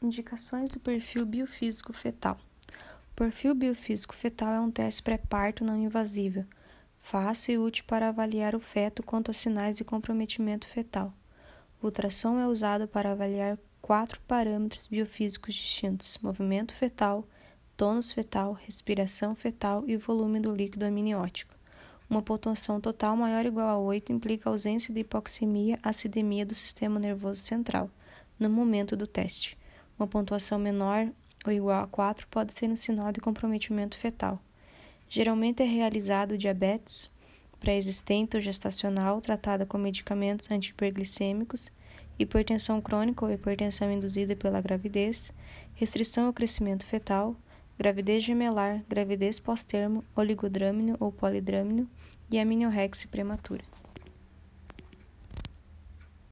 Indicações do perfil biofísico fetal. O perfil biofísico fetal é um teste pré-parto não invasivo, fácil e útil para avaliar o feto quanto a sinais de comprometimento fetal. O ultrassom é usado para avaliar quatro parâmetros biofísicos distintos: movimento fetal, tônus fetal, respiração fetal e volume do líquido amniótico. Uma pontuação total maior ou igual a 8 implica ausência de hipoxemia, acidemia do sistema nervoso central no momento do teste. Uma pontuação menor ou igual a 4 pode ser um sinal de comprometimento fetal. Geralmente é realizado diabetes pré-existente ou gestacional tratada com medicamentos antihiperglicêmicos, hipertensão crônica ou hipertensão induzida pela gravidez, restrição ao crescimento fetal, gravidez gemelar, gravidez pós-termo, oligodrâmino ou polidrâmino e amniorexia prematura.